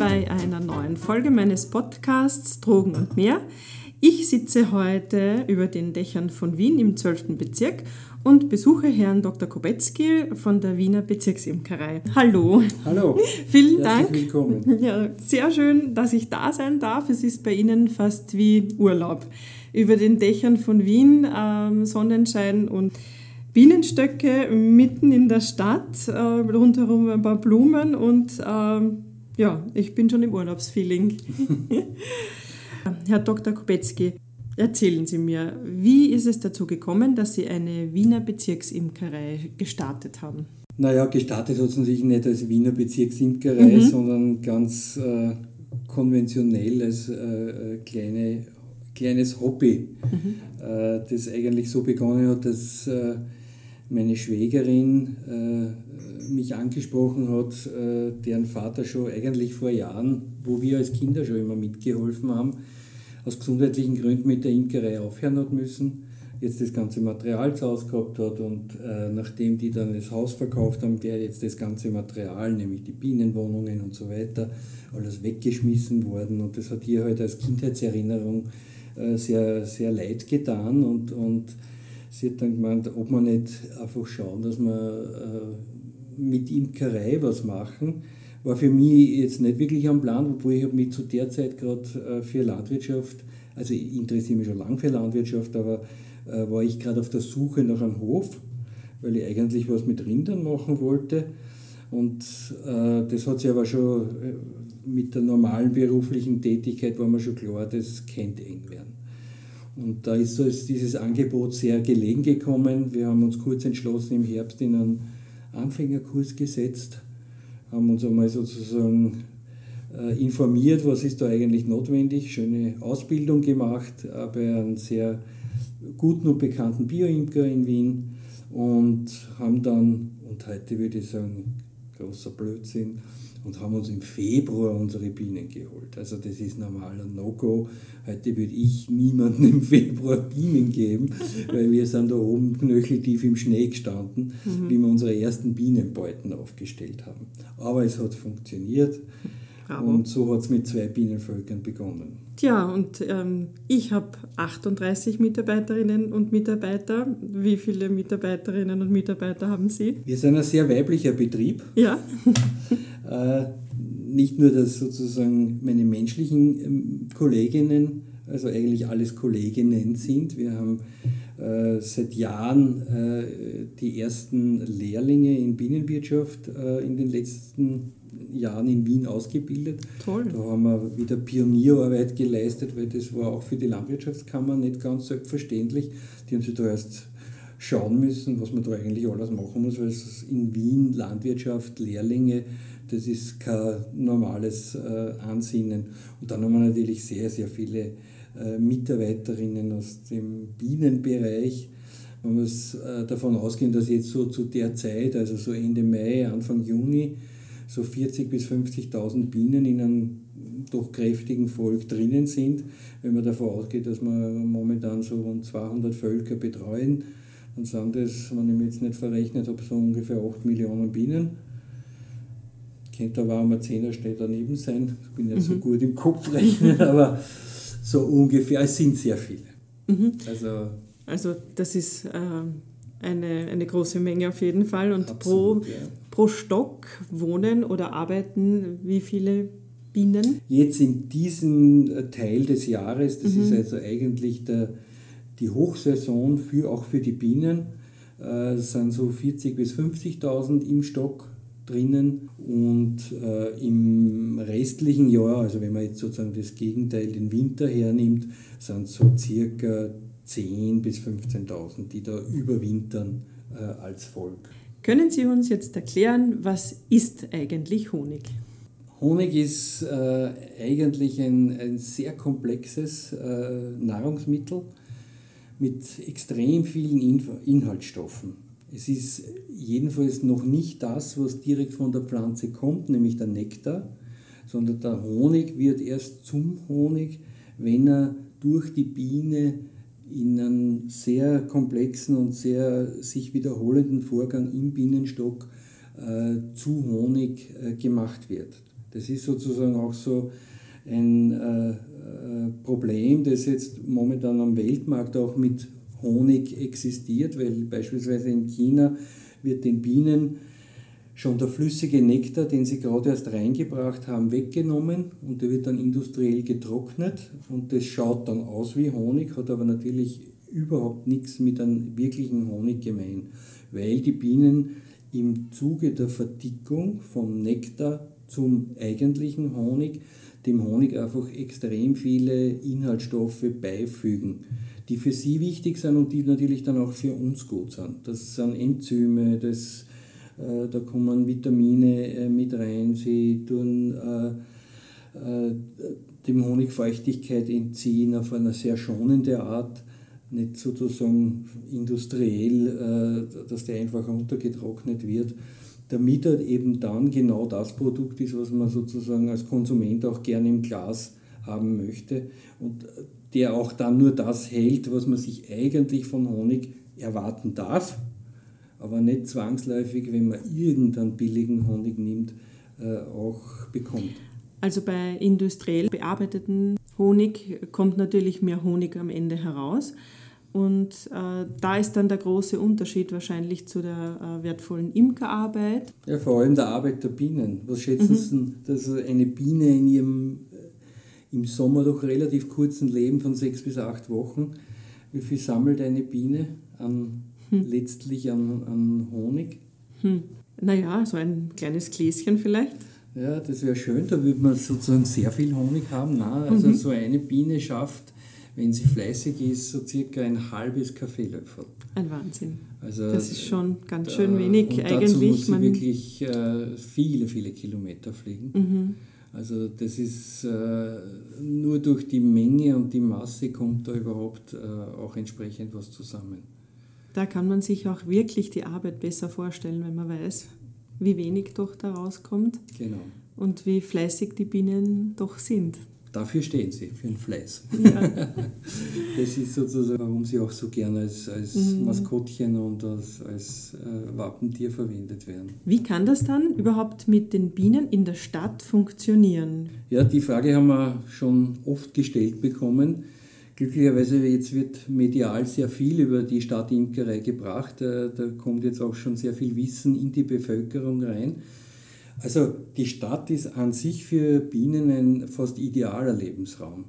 bei einer neuen Folge meines Podcasts Drogen und mehr. Ich sitze heute über den Dächern von Wien im 12. Bezirk und besuche Herrn Dr. Kobetzky von der Wiener Bezirksimkerei. Hallo. Hallo. Vielen Dank. Willkommen. Ja, sehr schön, dass ich da sein darf. Es ist bei Ihnen fast wie Urlaub. Über den Dächern von Wien, ähm, Sonnenschein und Bienenstöcke mitten in der Stadt, äh, rundherum ein paar Blumen und äh, ja, ich bin schon im Urlaubsfeeling. Herr Dr. Kopetzky, erzählen Sie mir, wie ist es dazu gekommen, dass Sie eine Wiener Bezirksimkerei gestartet haben? Naja, gestartet hat es natürlich nicht als Wiener Bezirksimkerei, mhm. sondern ganz äh, konventionell als äh, äh kleine, kleines Hobby, mhm. äh, das eigentlich so begonnen hat, dass äh, meine Schwägerin äh, mich angesprochen hat, äh, deren Vater schon eigentlich vor Jahren, wo wir als Kinder schon immer mitgeholfen haben, aus gesundheitlichen Gründen mit der Imkerei aufhören hat müssen, jetzt das ganze Material zu Hause gehabt hat und äh, nachdem die dann das Haus verkauft haben, wäre jetzt das ganze Material, nämlich die Bienenwohnungen und so weiter, alles weggeschmissen worden. Und das hat ihr halt als Kindheitserinnerung äh, sehr, sehr leid getan und, und sie hat dann gemeint, ob man nicht einfach schauen, dass wir äh, mit Imkerei was machen. War für mich jetzt nicht wirklich am Plan, obwohl ich mich zu der Zeit gerade äh, für Landwirtschaft, also ich interessiere mich schon lange für Landwirtschaft, aber äh, war ich gerade auf der Suche nach einem Hof, weil ich eigentlich was mit Rindern machen wollte. Und das hat sich aber schon mit der normalen beruflichen Tätigkeit war mir schon klar, das könnte eng werden. Und da ist so dieses Angebot sehr gelegen gekommen. Wir haben uns kurz entschlossen, im Herbst in einen Anfängerkurs gesetzt, haben uns einmal sozusagen äh, informiert, was ist da eigentlich notwendig, schöne Ausbildung gemacht bei einem sehr guten und bekannten Bioimker in Wien und haben dann, und heute würde ich sagen, großer Blödsinn, und haben uns im Februar unsere Bienen geholt. Also das ist normaler No-Go. Heute würde ich niemandem im Februar Bienen geben, weil wir sind da oben knöcheltief im Schnee gestanden, mhm. wie wir unsere ersten Bienenbeuten aufgestellt haben. Aber es hat funktioniert. Bravo. Und so hat es mit zwei Bienenvölkern begonnen. Tja, und ähm, ich habe 38 Mitarbeiterinnen und Mitarbeiter. Wie viele Mitarbeiterinnen und Mitarbeiter haben Sie? Wir sind ein sehr weiblicher Betrieb. Ja. äh, nicht nur, dass sozusagen meine menschlichen ähm, Kolleginnen, also eigentlich alles Kolleginnen sind. Wir haben seit Jahren äh, die ersten Lehrlinge in Bienenwirtschaft äh, in den letzten Jahren in Wien ausgebildet. Toll. Da haben wir wieder Pionierarbeit geleistet, weil das war auch für die Landwirtschaftskammer nicht ganz selbstverständlich. Die haben sich da erst schauen müssen, was man da eigentlich alles machen muss, weil es in Wien Landwirtschaft, Lehrlinge, das ist kein normales äh, Ansinnen. Und dann haben wir natürlich sehr, sehr viele äh, Mitarbeiterinnen aus dem Bienenbereich. Man muss äh, davon ausgehen, dass jetzt so zu der Zeit, also so Ende Mai, Anfang Juni, so 40.000 bis 50.000 Bienen in einem doch kräftigen Volk drinnen sind. Wenn man davon ausgeht, dass wir momentan so rund 200 Völker betreuen, dann sind das, wenn ich mir jetzt nicht verrechnet habe, so ungefähr 8 Millionen Bienen. Könnte aber auch mal 10er steht daneben sein. Ich bin nicht mhm. so gut im Kopf rechnen, aber so ungefähr, es sind sehr viele. Mhm. Also, also das ist äh, eine, eine große Menge auf jeden Fall. Und Absolut, pro, ja. pro Stock wohnen oder arbeiten wie viele Bienen? Jetzt in diesem äh, Teil des Jahres, das mhm. ist also eigentlich der, die Hochsaison für, auch für die Bienen, äh, sind so 40.000 bis 50.000 im Stock drinnen und äh, im restlichen Jahr, also wenn man jetzt sozusagen das Gegenteil, den Winter hernimmt, sind so circa 10.000 bis 15.000, die da überwintern äh, als Volk. Können Sie uns jetzt erklären, was ist eigentlich Honig? Honig ist äh, eigentlich ein, ein sehr komplexes äh, Nahrungsmittel mit extrem vielen Inhaltsstoffen. Es ist jedenfalls noch nicht das, was direkt von der Pflanze kommt, nämlich der Nektar, sondern der Honig wird erst zum Honig, wenn er durch die Biene in einem sehr komplexen und sehr sich wiederholenden Vorgang im Bienenstock äh, zu Honig äh, gemacht wird. Das ist sozusagen auch so ein äh, Problem, das jetzt momentan am Weltmarkt auch mit Honig existiert, weil beispielsweise in China wird den Bienen schon der flüssige Nektar, den sie gerade erst reingebracht haben, weggenommen und der wird dann industriell getrocknet und das schaut dann aus wie Honig, hat aber natürlich überhaupt nichts mit einem wirklichen Honig gemein, weil die Bienen im Zuge der Verdickung vom Nektar zum eigentlichen Honig dem Honig einfach extrem viele Inhaltsstoffe beifügen, die für sie wichtig sind und die natürlich dann auch für uns gut sind. Das sind Enzyme, das, äh, da kommen Vitamine äh, mit rein, sie tun äh, äh dem Honig Feuchtigkeit entziehen auf eine sehr schonende Art. Nicht sozusagen industriell, äh, dass der einfach runtergetrocknet wird, damit er eben dann genau das Produkt ist, was man sozusagen als Konsument auch gerne im Glas haben möchte. Und der auch dann nur das hält, was man sich eigentlich von Honig erwarten darf, aber nicht zwangsläufig, wenn man irgendeinen billigen Honig nimmt, äh, auch bekommt. Also bei industriell bearbeiteten Honig kommt natürlich mehr Honig am Ende heraus. Und äh, da ist dann der große Unterschied wahrscheinlich zu der äh, wertvollen Imkerarbeit. Ja, vor allem der Arbeit der Bienen. Was schätzen mhm. Sie, dass eine Biene in ihrem im Sommer doch relativ kurzen Leben von sechs bis acht Wochen, wie viel sammelt eine Biene an, hm. letztlich an, an Honig? Hm. Naja, so ein kleines Gläschen vielleicht. Ja, das wäre schön, da würde man sozusagen sehr viel Honig haben. Nein, also mhm. so eine Biene schafft wenn sie fleißig ist, so circa ein halbes Kaffeelöffel. Ein Wahnsinn. Also, das ist schon ganz schön wenig und eigentlich. Dazu muss sie wirklich äh, viele, viele Kilometer fliegen. Mhm. Also das ist äh, nur durch die Menge und die Masse kommt da überhaupt äh, auch entsprechend was zusammen. Da kann man sich auch wirklich die Arbeit besser vorstellen, wenn man weiß, wie wenig doch da rauskommt. Genau. Und wie fleißig die Bienen doch sind. Dafür stehen sie, für den Fleiß. Ja. das ist sozusagen, warum sie auch so gerne als, als mhm. Maskottchen und als, als äh, Wappentier verwendet werden. Wie kann das dann überhaupt mit den Bienen in der Stadt funktionieren? Ja, die Frage haben wir schon oft gestellt bekommen. Glücklicherweise jetzt wird medial sehr viel über die Stadtimkerei gebracht. Äh, da kommt jetzt auch schon sehr viel Wissen in die Bevölkerung rein. Also die Stadt ist an sich für Bienen ein fast idealer Lebensraum.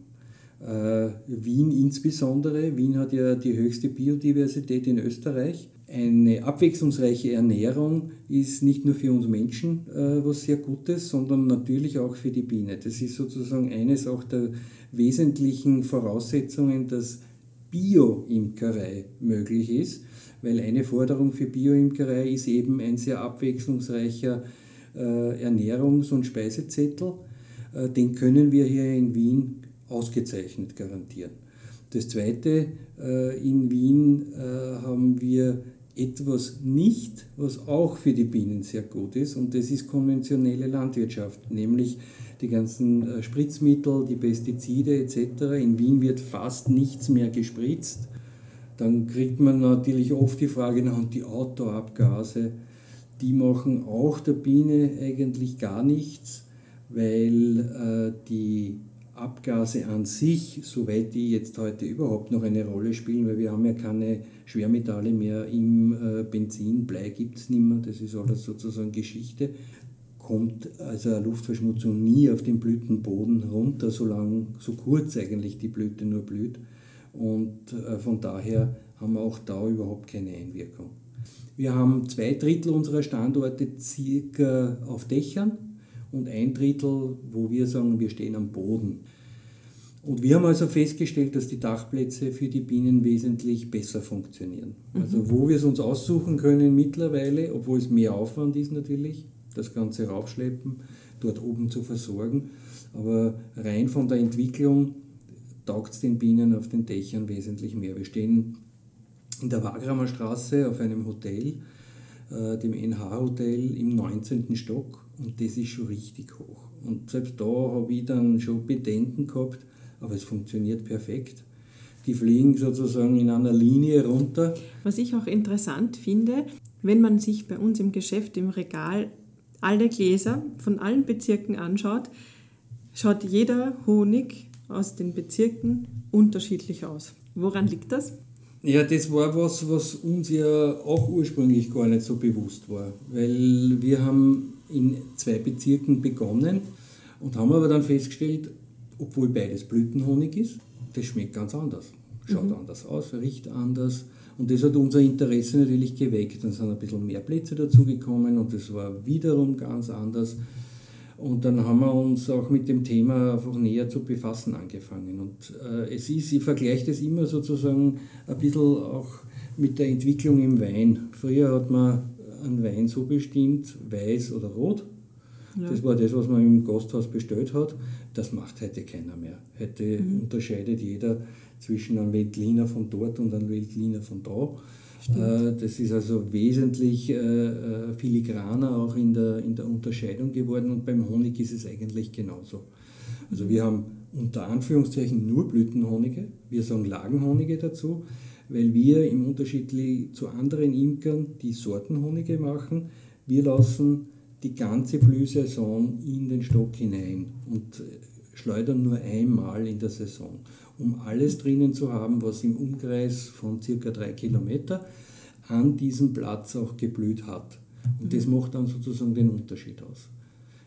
Äh, Wien insbesondere. Wien hat ja die höchste Biodiversität in Österreich. Eine abwechslungsreiche Ernährung ist nicht nur für uns Menschen äh, was sehr Gutes, sondern natürlich auch für die Biene. Das ist sozusagen eines auch der wesentlichen Voraussetzungen, dass Bio-Imkerei möglich ist, weil eine Forderung für Bio-Imkerei ist eben ein sehr abwechslungsreicher Ernährungs- und Speisezettel, äh, den können wir hier in Wien ausgezeichnet garantieren. Das Zweite, äh, in Wien haben wir etwas nicht, was auch für die Bienen sehr gut ist, und das ist konventionelle Landwirtschaft, nämlich die ganzen Spritzmittel, die Pestizide etc. In Wien wird fast nichts mehr gespritzt. Dann kriegt man natürlich oft die Frage nach die Autoabgase die machen auch der Biene eigentlich gar nichts, weil äh, die Abgase an sich, soweit die jetzt heute überhaupt noch eine Rolle spielen, weil wir haben ja keine Schwermetalle mehr im äh, Benzin, Blei gibt es nicht mehr, das ist alles sozusagen Geschichte, kommt also Luftverschmutzung nie auf den Blütenboden runter, solange, so kurz eigentlich die Blüte nur blüht. Und äh, von daher haben wir auch da überhaupt keine Einwirkung. Wir haben zwei Drittel unserer Standorte circa auf Dächern und ein Drittel, wo wir sagen, wir stehen am Boden. Und wir haben also festgestellt, dass die Dachplätze für die Bienen wesentlich besser funktionieren. Mhm. Also wo wir es uns aussuchen können mittlerweile, obwohl es mehr Aufwand ist natürlich, das Ganze raufschleppen, dort oben zu versorgen. Aber rein von der Entwicklung taugt es den Bienen auf den Dächern wesentlich mehr. Wir stehen in der Wagramer Straße auf einem Hotel, äh, dem NH-Hotel im 19. Stock und das ist schon richtig hoch. Und selbst da habe ich dann schon Bedenken gehabt, aber es funktioniert perfekt. Die fliegen sozusagen in einer Linie runter. Was ich auch interessant finde, wenn man sich bei uns im Geschäft im Regal alle Gläser von allen Bezirken anschaut, schaut jeder Honig aus den Bezirken unterschiedlich aus. Woran liegt das? Ja, das war was, was uns ja auch ursprünglich gar nicht so bewusst war, weil wir haben in zwei Bezirken begonnen und haben aber dann festgestellt, obwohl beides Blütenhonig ist, das schmeckt ganz anders. Schaut mhm. anders aus, riecht anders. Und das hat unser Interesse natürlich geweckt. Dann sind ein bisschen mehr Plätze dazugekommen und das war wiederum ganz anders. Und dann haben wir uns auch mit dem Thema einfach näher zu befassen angefangen. Und äh, es ist, ich vergleiche das immer sozusagen ein bisschen auch mit der Entwicklung im Wein. Früher hat man einen Wein so bestimmt, weiß oder rot. Ja. Das war das, was man im Gasthaus bestellt hat. Das macht heute keiner mehr. Heute mhm. unterscheidet jeder zwischen einem Veltliner von dort und einem Veltliner von da. Äh, das ist also wesentlich äh, äh, filigraner auch in der, in der Unterscheidung geworden und beim Honig ist es eigentlich genauso. Also wir haben unter Anführungszeichen nur Blütenhonige, wir sagen Lagenhonige dazu, weil wir im Unterschied zu anderen Imkern die Sortenhonige machen. Wir lassen die ganze Blühsaison in den Stock hinein und schleudern nur einmal in der Saison um alles drinnen zu haben, was im Umkreis von circa drei Kilometer an diesem Platz auch geblüht hat. Und das macht dann sozusagen den Unterschied aus.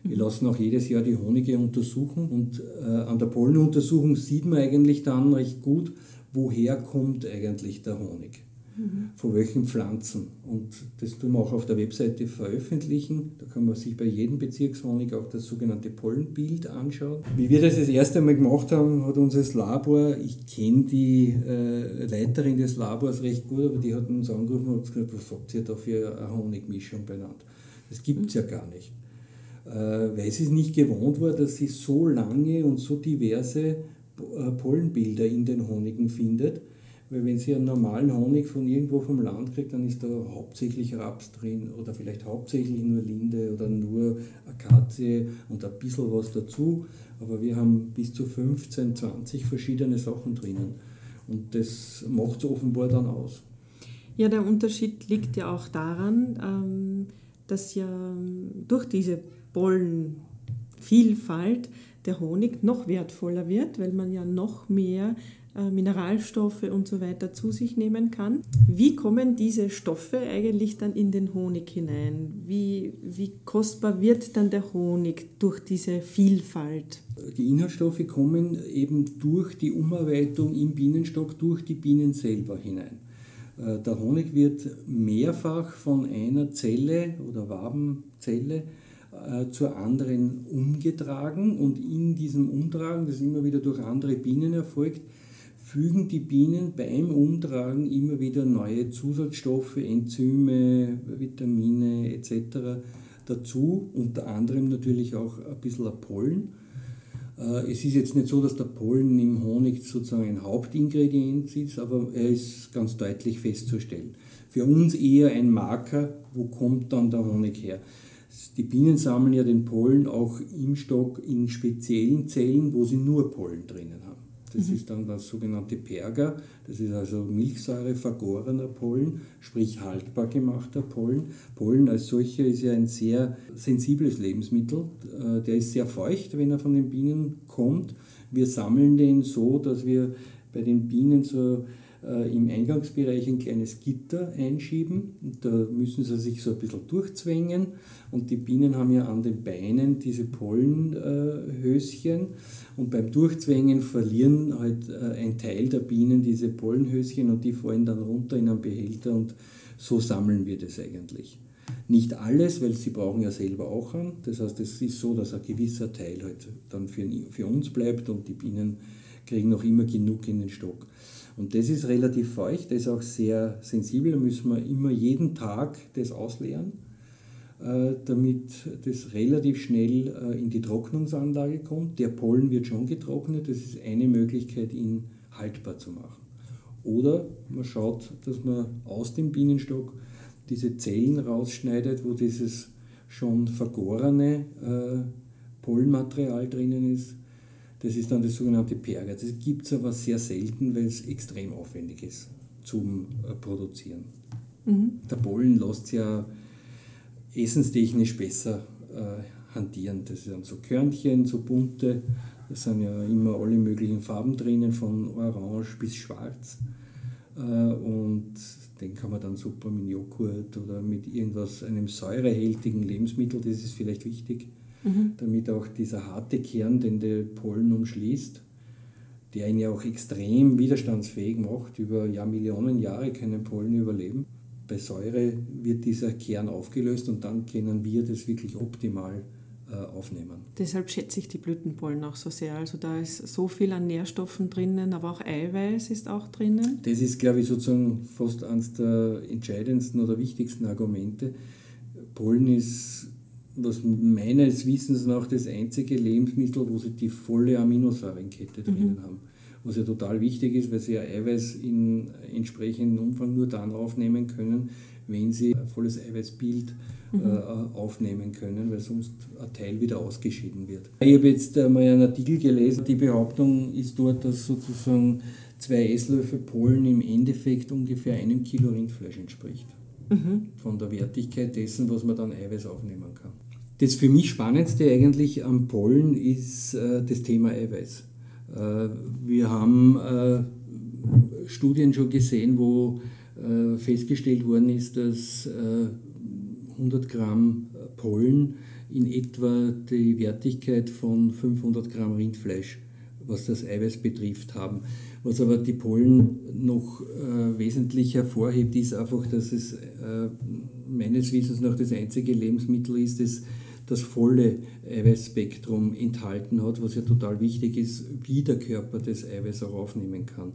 Wir lassen auch jedes Jahr die Honige untersuchen und äh, an der Pollenuntersuchung sieht man eigentlich dann recht gut, woher kommt eigentlich der Honig von welchen Pflanzen. Und das tun wir auch auf der Webseite veröffentlichen. Da kann man sich bei jedem Bezirkshonig auch das sogenannte Pollenbild anschauen. Wie wir das das erste Mal gemacht haben, hat unser Labor, ich kenne die äh, Leiterin des Labors recht gut, aber die hat uns angerufen und gesagt, was habt ihr da für eine Honigmischung benannt? Das gibt es ja gar nicht. Äh, weil es nicht gewohnt war, dass sie so lange und so diverse äh, Pollenbilder in den Honigen findet weil wenn Sie einen normalen Honig von irgendwo vom Land kriegt, dann ist da hauptsächlich Raps drin oder vielleicht hauptsächlich nur Linde oder nur Akazie und ein bisschen was dazu. Aber wir haben bis zu 15, 20 verschiedene Sachen drinnen. Und das macht es offenbar dann aus. Ja, der Unterschied liegt ja auch daran, ähm, dass ja durch diese Pollenvielfalt der Honig noch wertvoller wird, weil man ja noch mehr äh, Mineralstoffe und so weiter zu sich nehmen kann. Wie kommen diese Stoffe eigentlich dann in den Honig hinein? Wie, wie kostbar wird dann der Honig durch diese Vielfalt? Die Inhaltsstoffe kommen eben durch die Umarbeitung im Bienenstock, durch die Bienen selber hinein. Äh, der Honig wird mehrfach von einer Zelle oder Wabenzelle zur anderen umgetragen und in diesem Umtragen, das immer wieder durch andere Bienen erfolgt, fügen die Bienen beim Umtragen immer wieder neue Zusatzstoffe, Enzyme, Vitamine etc. dazu, unter anderem natürlich auch ein bisschen Pollen. Äh, es ist jetzt nicht so, dass der Pollen im Honig sozusagen ein Hauptingredient ist, aber er ist ganz deutlich festzustellen. Für uns eher ein Marker, wo kommt dann der Honig her. Die Bienen sammeln ja den Pollen auch im Stock in speziellen Zellen, wo sie nur Pollen drinnen haben. Das mhm. ist dann das sogenannte Perger, das ist also Milchsäure vergorener Pollen, sprich haltbar gemachter Pollen. Pollen als solcher ist ja ein sehr sensibles Lebensmittel. Äh, der ist sehr feucht, wenn er von den Bienen kommt. Wir sammeln den so, dass wir bei den Bienen so im Eingangsbereich ein kleines Gitter einschieben. Und da müssen sie sich so ein bisschen durchzwängen. Und die Bienen haben ja an den Beinen diese Pollenhöschen. Und beim Durchzwängen verlieren halt äh, ein Teil der Bienen diese Pollenhöschen und die fallen dann runter in einen Behälter und so sammeln wir das eigentlich. Nicht alles, weil sie brauchen ja selber auch an. Das heißt, es ist so, dass ein gewisser Teil halt dann für, für uns bleibt und die Bienen kriegen noch immer genug in den Stock. Und das ist relativ feucht, das ist auch sehr sensibel, da müssen wir immer jeden Tag das ausleeren, äh, damit das relativ schnell äh, in die Trocknungsanlage kommt. Der Pollen wird schon getrocknet, das ist eine Möglichkeit, ihn haltbar zu machen. Oder man schaut, dass man aus dem Bienenstock diese Zellen rausschneidet, wo dieses schon vergorene äh, Pollenmaterial drinnen ist das ist dann das sogenannte Perger. Das gibt es aber sehr selten, weil es extrem aufwendig ist zum äh, Produzieren. Mhm. Der Pollen lässt ja essenstechnisch besser äh, hantieren. Das sind so Körnchen, so bunte, da sind ja immer alle möglichen Farben drinnen, von orange bis schwarz. Äh, und den kann man dann super mit Joghurt oder mit irgendwas, einem säurehältigen Lebensmittel, das ist vielleicht wichtig, mhm. damit auch dieser harte Kern, den der Pollen umschließt, der ihn ja auch extrem widerstandsfähig macht, über ja, Millionen Jahre können Pollen überleben. Bei Säure wird dieser Kern aufgelöst und dann können wir das wirklich optimal äh, aufnehmen. Deshalb schätze ich die Blütenpollen auch so sehr. Also da ist so viel an Nährstoffen drinnen, aber auch Eiweiß ist auch drinnen. Das ist, glaube ich, sozusagen fast eines der entscheidendsten oder wichtigsten Argumente. Pollen ist, was meines Wissens nach, das einzige Lebensmittel, wo sie die volle Aminosäurenkette drinnen mhm. haben. Was ja total wichtig ist, weil sie ja Eiweiß in entsprechendem Umfang nur dann aufnehmen können, wenn sie ein volles Eiweißbild mhm. äh, aufnehmen können, weil sonst ein Teil wieder ausgeschieden wird. Ich habe jetzt mal einen Artikel gelesen, die Behauptung ist dort, dass sozusagen zwei Esslöffel Pollen im Endeffekt ungefähr einem Kilo Rindfleisch entspricht. Mhm. Von der Wertigkeit dessen, was man dann Eiweiß aufnehmen kann. Das für mich Spannendste eigentlich am Pollen ist äh, das Thema Eiweiß. Äh, wir haben äh, Studien schon gesehen, wo äh, festgestellt worden ist, dass 100 Gramm Pollen in etwa die Wertigkeit von 500 Gramm Rindfleisch, was das Eiweiß betrifft, haben. Was aber die Pollen noch äh, wesentlich hervorhebt, ist einfach, dass es äh, meines Wissens nach das einzige Lebensmittel ist, das das volle Eiweißspektrum enthalten hat, was ja total wichtig ist, wie der Körper das Eiweiß auch aufnehmen kann.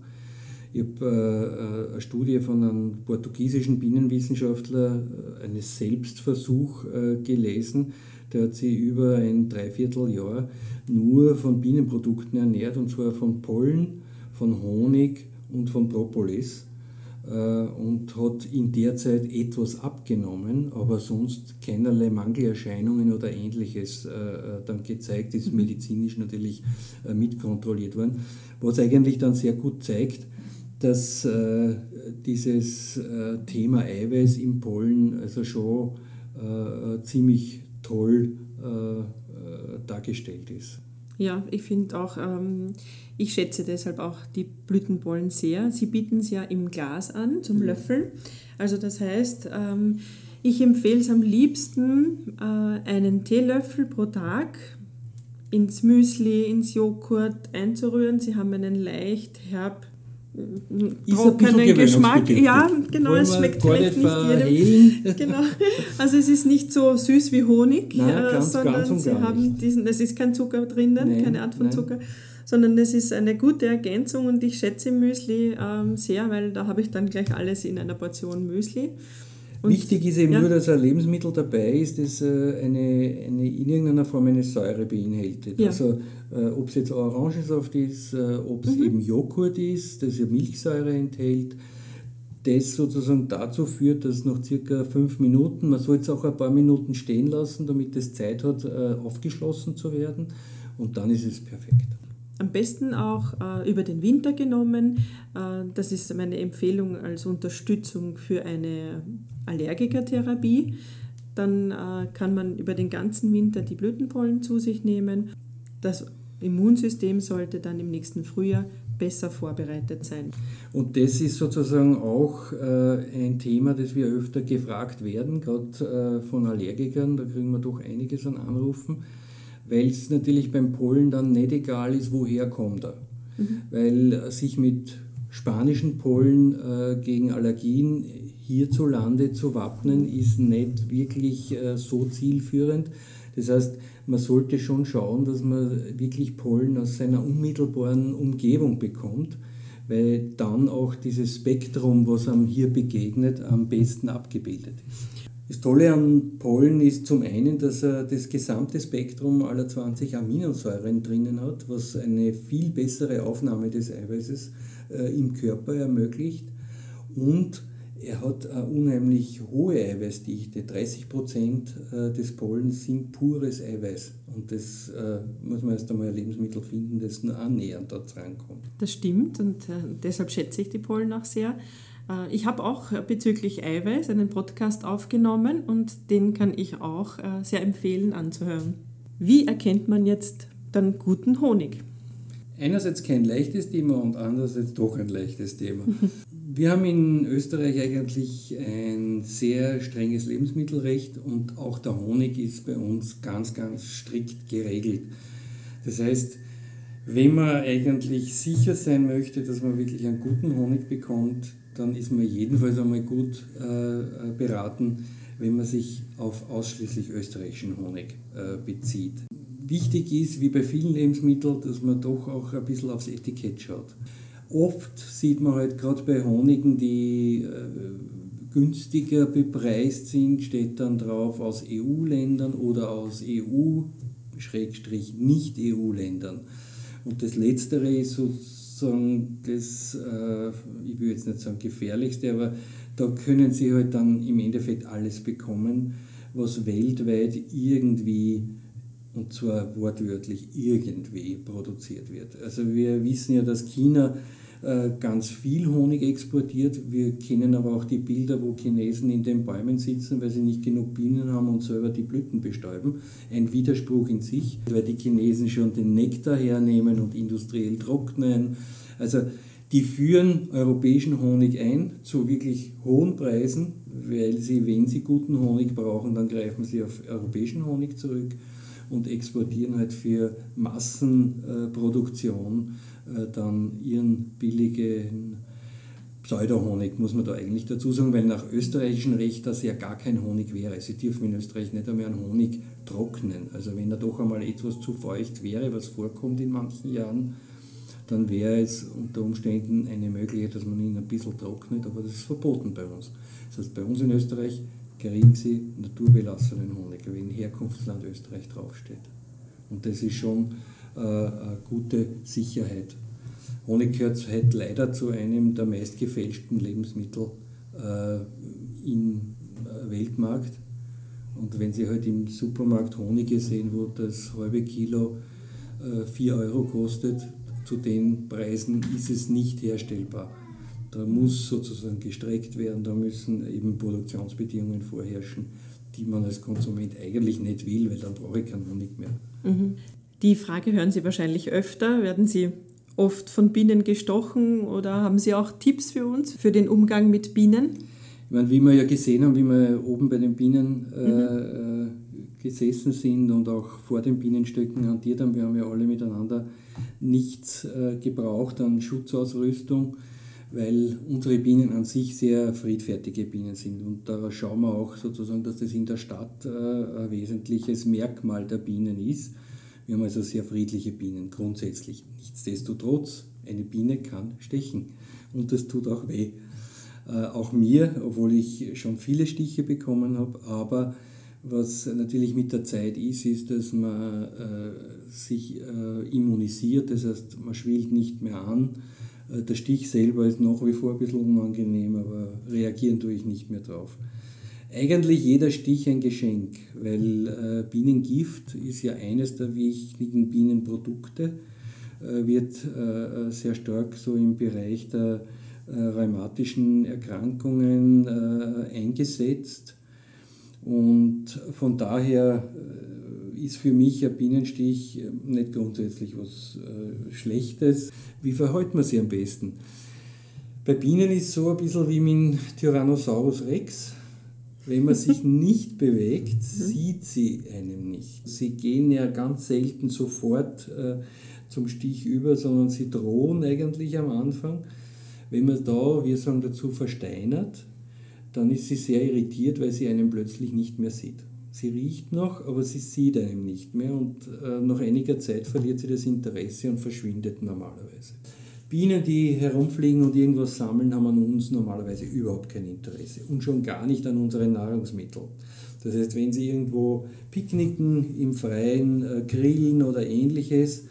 Ich habe äh, eine Studie von einem portugiesischen Bienenwissenschaftler, äh, eines Selbstversuch äh, gelesen. Der hat sich über ein Dreivierteljahr nur von Bienenprodukten ernährt, und zwar von Pollen, von Honig und von Propolis äh, und hat in der Zeit etwas abgenommen, aber sonst keinerlei Mangelerscheinungen oder ähnliches äh, dann gezeigt, ist medizinisch natürlich mitkontrolliert worden, was eigentlich dann sehr gut zeigt, dass äh, dieses äh, Thema Eiweiß im Pollen also schon äh, ziemlich toll äh, äh, dargestellt ist. Ja, ich finde auch, ähm, ich schätze deshalb auch die Blütenpollen sehr. Sie bieten es ja im Glas an zum Löffeln. Also das heißt, ähm, ich empfehle es am liebsten, äh, einen Teelöffel pro Tag ins Müsli, ins Joghurt einzurühren. Sie haben einen leicht herb trockenen Geschmack. Ja, genau, es schmeckt vielleicht nicht jedem. Genau. Also es ist nicht so süß wie Honig, nein, äh, ganz, sondern ganz sie haben nicht. diesen, es ist kein Zucker drinnen, nein, keine Art von nein. Zucker, sondern es ist eine gute Ergänzung und ich schätze Müsli ähm, sehr, weil da habe ich dann gleich alles in einer Portion Müsli. Und, Wichtig ist eben ja. nur, dass ein Lebensmittel dabei ist, das äh, eine, eine, in irgendeiner Form eine Säure beinhaltet. Ja. Also äh, ob es jetzt Orangensaft ist, äh, ob es mhm. eben Joghurt ist, das ja Milchsäure enthält, das sozusagen dazu führt, dass nach circa fünf Minuten, man soll es auch ein paar Minuten stehen lassen, damit es Zeit hat, aufgeschlossen zu werden und dann ist es perfekt. Am besten auch äh, über den Winter genommen. Äh, das ist meine Empfehlung als Unterstützung für eine Allergikertherapie. Dann äh, kann man über den ganzen Winter die Blütenpollen zu sich nehmen. Das Immunsystem sollte dann im nächsten Frühjahr besser vorbereitet sein. Und das ist sozusagen auch äh, ein Thema, das wir öfter gefragt werden, gerade äh, von Allergikern. Da kriegen wir doch einiges an Anrufen weil es natürlich beim Pollen dann nicht egal ist, woher kommt er. Mhm. Weil sich mit spanischen Pollen äh, gegen Allergien hierzulande zu wappnen, ist nicht wirklich äh, so zielführend. Das heißt, man sollte schon schauen, dass man wirklich Pollen aus seiner unmittelbaren Umgebung bekommt, weil dann auch dieses Spektrum, was einem hier begegnet, am besten abgebildet ist. Das Tolle am Pollen ist zum einen, dass er das gesamte Spektrum aller 20 Aminosäuren drinnen hat, was eine viel bessere Aufnahme des Eiweißes äh, im Körper ermöglicht. Und er hat eine unheimlich hohe Eiweißdichte. 30 Prozent äh, des Pollens sind pures Eiweiß. Und das äh, muss man erst einmal ein Lebensmittel finden, das nur annähernd dort rankommt. Das stimmt und äh, deshalb schätze ich die Pollen auch sehr. Äh, ich habe auch bezüglich Eiweiß einen Podcast aufgenommen und den kann ich auch äh, sehr empfehlen anzuhören. Wie erkennt man jetzt dann guten Honig? Einerseits kein leichtes Thema und andererseits doch ein leichtes Thema. Wir haben in Österreich eigentlich ein sehr strenges Lebensmittelrecht und auch der Honig ist bei uns ganz, ganz strikt geregelt. Das heißt, wenn man eigentlich sicher sein möchte, dass man wirklich einen guten Honig bekommt, dann ist man jedenfalls einmal gut äh, beraten, wenn man sich auf ausschließlich österreichischen Honig äh, bezieht. Wichtig ist, wie bei vielen Lebensmitteln, dass man doch auch ein bisschen aufs Etikett schaut. Oft sieht man halt gerade bei Honigen, die äh, günstiger bepreist sind, steht dann drauf aus EU-Ländern oder aus EU-Nicht-EU-Ländern. Und das Letztere ist sozusagen das, äh, ich will jetzt nicht sagen gefährlichste, aber da können Sie halt dann im Endeffekt alles bekommen, was weltweit irgendwie und zwar wortwörtlich irgendwie produziert wird. Also wir wissen ja, dass China ganz viel Honig exportiert. Wir kennen aber auch die Bilder, wo Chinesen in den Bäumen sitzen, weil sie nicht genug Bienen haben und selber die Blüten bestäuben. Ein Widerspruch in sich, weil die Chinesen schon den Nektar hernehmen und industriell trocknen. Also die führen europäischen Honig ein zu wirklich hohen Preisen, weil sie, wenn sie guten Honig brauchen, dann greifen sie auf europäischen Honig zurück und exportieren halt für Massenproduktion äh, dann ihren billigen Pseudohonig, muss man da eigentlich dazu sagen, weil nach österreichischem Recht das ja gar kein Honig wäre. Sie dürfen in Österreich nicht einmal einen Honig trocknen. Also wenn er doch einmal etwas zu feucht wäre, was vorkommt in manchen Jahren, dann wäre es unter Umständen eine Möglichkeit, dass man ihn ein bisschen trocknet, aber das ist verboten bei uns. Das heißt, bei uns in Österreich kriegen sie naturbelassenen Honig, wenn Herkunftsland Österreich draufsteht. Und das ist schon äh, gute Sicherheit. Honig gehört halt leider zu einem der meistgefälschten Lebensmittel äh, im äh, Weltmarkt. Und wenn Sie halt im Supermarkt Honige sehen, wo das halbe Kilo äh, 4 Euro kostet, zu den Preisen ist es nicht herstellbar. Da muss sozusagen gestreckt werden, da müssen eben Produktionsbedingungen vorherrschen, die man als Konsument eigentlich nicht will, weil dann brauche ich keinen Honig mehr. Mhm. Die Frage hören Sie wahrscheinlich öfter. Werden Sie oft von Bienen gestochen oder haben Sie auch Tipps für uns für den Umgang mit Bienen? Ich meine, wie wir ja gesehen haben, wie wir oben bei den Bienen äh, mhm. äh, gesessen sind und auch vor den Bienenstöcken hantiert haben, wir haben ja alle miteinander nichts äh, gebraucht an Schutzausrüstung weil unsere Bienen an sich sehr friedfertige Bienen sind. Und da schauen wir auch sozusagen, dass das in der Stadt äh, ein wesentliches Merkmal der Bienen ist. Wir haben also sehr friedliche Bienen grundsätzlich. Nichtsdestotrotz, eine Biene kann stechen und das tut auch weh. Äh, auch mir, obwohl ich schon viele Stiche bekommen habe, aber was natürlich mit der Zeit ist, ist, dass man äh, sich äh, immunisiert, das heißt, man schwillt nicht mehr an äh, der Stich selber ist nach wie vor ein bisschen unangenehm, aber reagieren tue ich nicht mehr drauf. Eigentlich jeder Stich ein Geschenk, weil äh, Bienengift ist ja eines der wichtigen Bienenprodukte, äh, wird äh, sehr stark so im Bereich der äh, rheumatischen Erkrankungen äh, eingesetzt. Und von daher ist für mich ein Bienenstich nicht grundsätzlich was Schlechtes. Wie verhält man sie am besten? Bei Bienen ist es so ein bisschen wie mit Tyrannosaurus Rex. Wenn man sich nicht bewegt, mhm. sieht sie einem nicht. Sie gehen ja ganz selten sofort äh, zum Stich über, sondern sie drohen eigentlich am Anfang. Wenn man da, wir sagen dazu, versteinert, dann ist sie sehr irritiert, weil sie einen plötzlich nicht mehr sieht. Sie riecht noch, aber sie sieht einem nicht mehr und äh, nach einiger Zeit verliert sie das Interesse und verschwindet normalerweise. Bienen, die herumfliegen und irgendwas sammeln, haben an uns normalerweise überhaupt kein Interesse und schon gar nicht an unseren Nahrungsmitteln. Das heißt, wenn sie irgendwo picknicken, im Freien, äh, grillen oder ähnliches,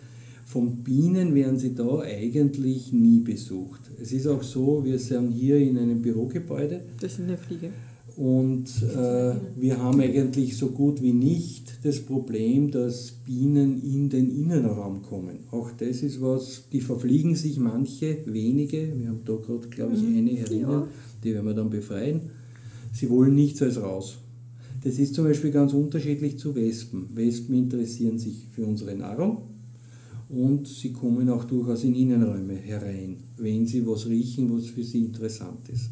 von Bienen werden sie da eigentlich nie besucht. Es ist auch so, wir sind hier in einem Bürogebäude. Das ist eine Fliege. Und äh, wir haben eigentlich so gut wie nicht das Problem, dass Bienen in den Innenraum kommen. Auch das ist was, die verfliegen sich manche, wenige. Wir haben da gerade, glaube ich, mhm. eine herinnen. Ja. Die werden wir dann befreien. Sie wollen nichts als raus. Das ist zum Beispiel ganz unterschiedlich zu Wespen. Wespen interessieren sich für unsere Nahrung und sie kommen auch durchaus in Innenräume herein, wenn sie was riechen, was für sie interessant ist.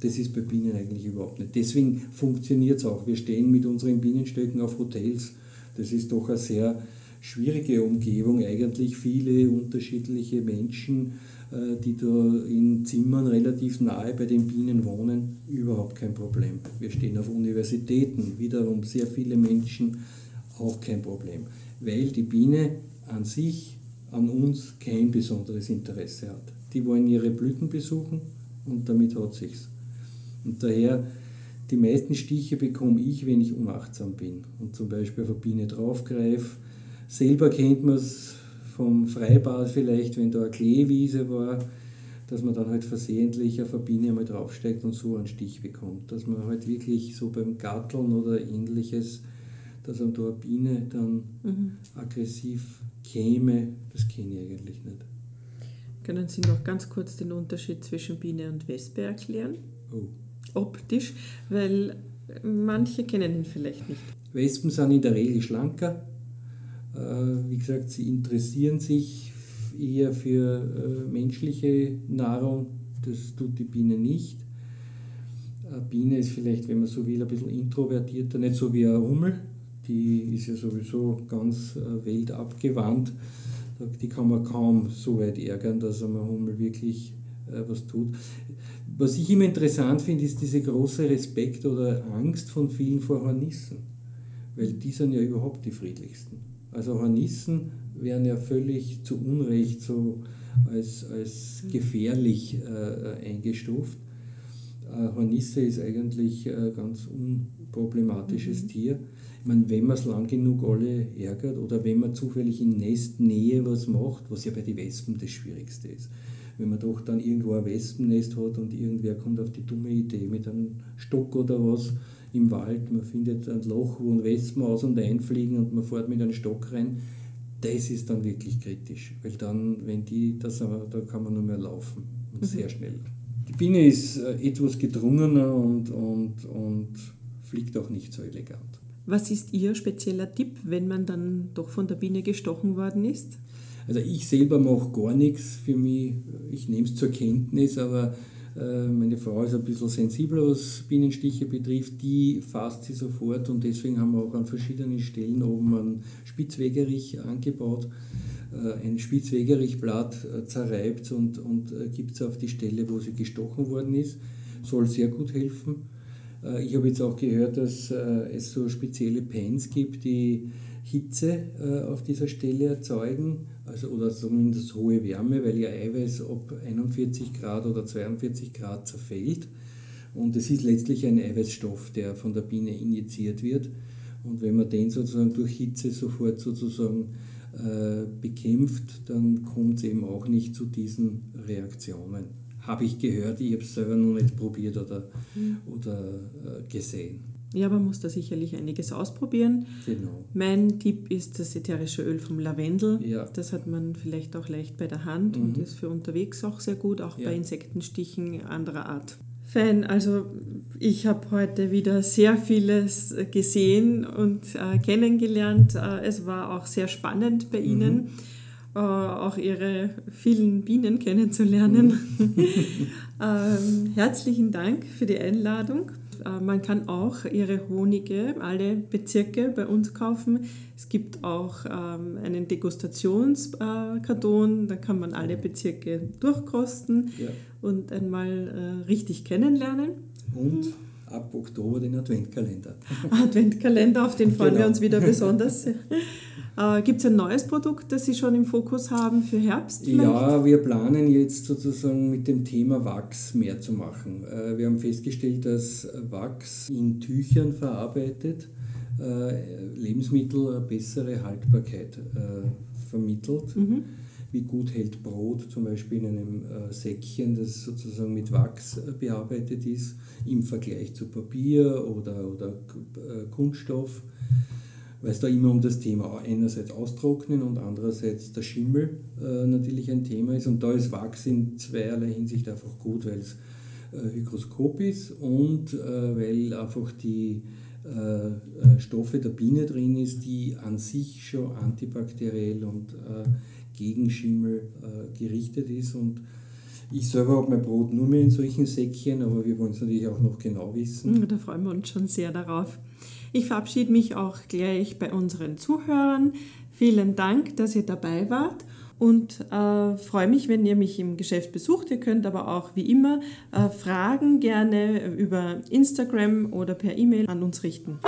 Das ist bei Bienen eigentlich überhaupt nicht. Deswegen funktioniert es auch. Wir stehen mit unseren Bienenstöcken auf Hotels. Das ist doch eine sehr schwierige Umgebung, eigentlich viele unterschiedliche Menschen, äh, die da in Zimmern relativ nahe bei den Bienen wohnen, überhaupt kein Problem. Wir stehen auf Universitäten, wiederum sehr viele Menschen, auch kein Problem, weil die Biene an sich, an uns kein besonderes Interesse hat. Die wollen ihre Blüten besuchen und damit hat sich's. Und daher, die meisten Stiche bekomme ich, wenn ich unachtsam bin und zum Beispiel auf eine Biene draufgreife. Selber kennt man es vom Freibad vielleicht, wenn da eine Kleewiese war, dass man dann halt versehentlich auf eine Biene einmal draufsteigt und so einen Stich bekommt. Dass man halt wirklich so beim Gatteln oder ähnliches, dass einem da eine Biene dann mhm. aggressiv käme, das kenne ich eigentlich nicht. Können Sie noch ganz kurz den Unterschied zwischen Biene und Wespe erklären? Oh optisch, weil manche kennen ihn vielleicht nicht. Wespen sind in der Regel schlanker. Äh, wie gesagt, sie interessieren sich eher für äh, menschliche Nahrung. Das tut die Biene nicht. Eine Biene ist vielleicht, wenn man so will, ein bisschen introvertierter, nicht so wie ein Hummel. Die ist ja sowieso ganz äh, weltabgewandt. Die kann man kaum so weit ärgern, dass ein Hummel wirklich was tut. Was ich immer interessant finde, ist diese große Respekt oder Angst von vielen vor Hornissen, weil die sind ja überhaupt die friedlichsten. Also Hornissen werden ja völlig zu Unrecht so als, als gefährlich äh, eingestuft. Äh, Hornisse ist eigentlich ein ganz unproblematisches mhm. Tier. Ich meine, wenn man es lang genug alle ärgert oder wenn man zufällig in Nestnähe was macht, was ja bei den Wespen das Schwierigste ist wenn man doch dann irgendwo ein Wespennest hat und irgendwer kommt auf die dumme Idee mit einem Stock oder was im Wald, man findet ein Loch, wo ein Wespen aus und einfliegen und man fährt mit einem Stock rein, das ist dann wirklich kritisch, weil dann, wenn die, das, da kann man nur mehr laufen und mhm. sehr schnell. Die Biene ist äh, etwas gedrungener und, und, und fliegt auch nicht so elegant. Was ist Ihr spezieller Tipp, wenn man dann doch von der Biene gestochen worden ist? Also ich selber mache gar nichts für mich, ich nehme es zur Kenntnis, aber äh, meine Frau ist ein bisschen sensibler, was Bienenstiche betrifft, die fasst sie sofort und deswegen haben wir auch an verschiedenen Stellen oben einen Spitzwegerich angebaut. Äh, ein Spitzwegerichblatt äh, zerreibt und, und gibt es auf die Stelle, wo sie gestochen worden ist. Soll sehr gut helfen. Ich habe jetzt auch gehört, dass es so spezielle Pens gibt, die Hitze auf dieser Stelle erzeugen also, oder zumindest hohe Wärme, weil ihr Eiweiß ab 41 Grad oder 42 Grad zerfällt. Und es ist letztlich ein Eiweißstoff, der von der Biene injiziert wird. Und wenn man den sozusagen durch Hitze sofort sozusagen äh, bekämpft, dann kommt es eben auch nicht zu diesen Reaktionen. Habe ich gehört, ich habe es selber noch nicht probiert oder, mhm. oder äh, gesehen. Ja, man muss da sicherlich einiges ausprobieren. Genau. Mein Tipp ist das ätherische Öl vom Lavendel. Ja. Das hat man vielleicht auch leicht bei der Hand mhm. und ist für unterwegs auch sehr gut, auch ja. bei Insektenstichen anderer Art. Fein, also ich habe heute wieder sehr vieles gesehen und äh, kennengelernt. Äh, es war auch sehr spannend bei mhm. Ihnen, äh, auch Ihre vielen Bienen kennenzulernen. Mhm. ähm, herzlichen Dank für die Einladung. Äh, man kann auch ihre Honige, alle Bezirke bei uns kaufen. Es gibt auch ähm, einen Degustationskarton, da kann man alle Bezirke durchkosten ja. und einmal äh, richtig kennenlernen. Und ab Oktober den Adventkalender. Adventkalender, auf den freuen genau. wir uns wieder besonders. Äh, Gibt es ein neues Produkt, das Sie schon im Fokus haben für Herbst? Vielleicht? Ja, wir planen jetzt sozusagen mit dem Thema Wachs mehr zu machen. Äh, wir haben festgestellt, dass Wachs in Tüchern verarbeitet äh, Lebensmittel eine bessere Haltbarkeit äh, vermittelt. Mhm. Wie gut hält Brot zum Beispiel in einem äh, Säckchen, das sozusagen mit Wachs äh, bearbeitet ist, im Vergleich zu Papier oder, oder Kunststoff weil es da immer um das Thema einerseits Austrocknen und andererseits der Schimmel äh, natürlich ein Thema ist. Und da ist Wachs in zweierlei Hinsicht einfach gut, weil es Hygroskop ist und weil einfach die Stoffe der Biene drin ist, die an sich schon antibakteriell und gegen Schimmel gerichtet ist und ich selber habe mein Brot nur mehr in solchen Säckchen, aber wir wollen es natürlich auch noch genau wissen. Da freuen wir uns schon sehr darauf. Ich verabschiede mich auch gleich bei unseren Zuhörern. Vielen Dank, dass ihr dabei wart und äh, freue mich, wenn ihr mich im Geschäft besucht. Ihr könnt aber auch wie immer äh, Fragen gerne über Instagram oder per E-Mail an uns richten.